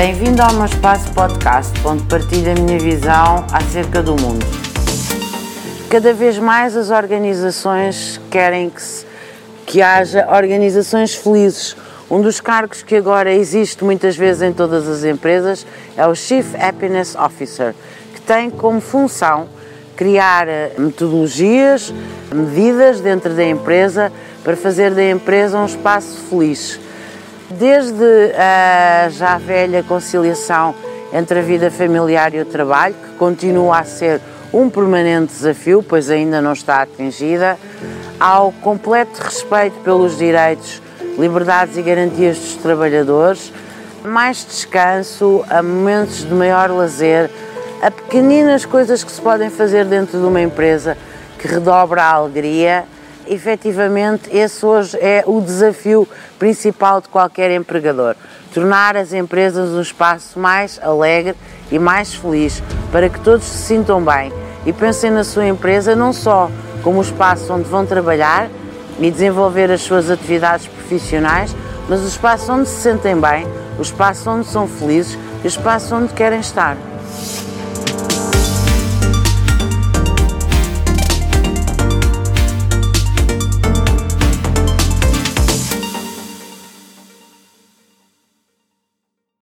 Bem-vindo ao meu espaço podcast, onde partilho a minha visão acerca do mundo. Cada vez mais as organizações querem que, se, que haja organizações felizes. Um dos cargos que agora existe muitas vezes em todas as empresas é o Chief Happiness Officer, que tem como função criar eh, metodologias, medidas dentro da empresa para fazer da empresa um espaço feliz. Desde a já velha conciliação entre a vida familiar e o trabalho, que continua a ser um permanente desafio, pois ainda não está atingida, ao completo respeito pelos direitos, liberdades e garantias dos trabalhadores, mais descanso, a momentos de maior lazer, a pequeninas coisas que se podem fazer dentro de uma empresa que redobra a alegria. Efetivamente, esse hoje é o desafio principal de qualquer empregador: tornar as empresas um espaço mais alegre e mais feliz para que todos se sintam bem e pensem na sua empresa não só como o espaço onde vão trabalhar e desenvolver as suas atividades profissionais, mas o espaço onde se sentem bem, o espaço onde são felizes e o espaço onde querem estar.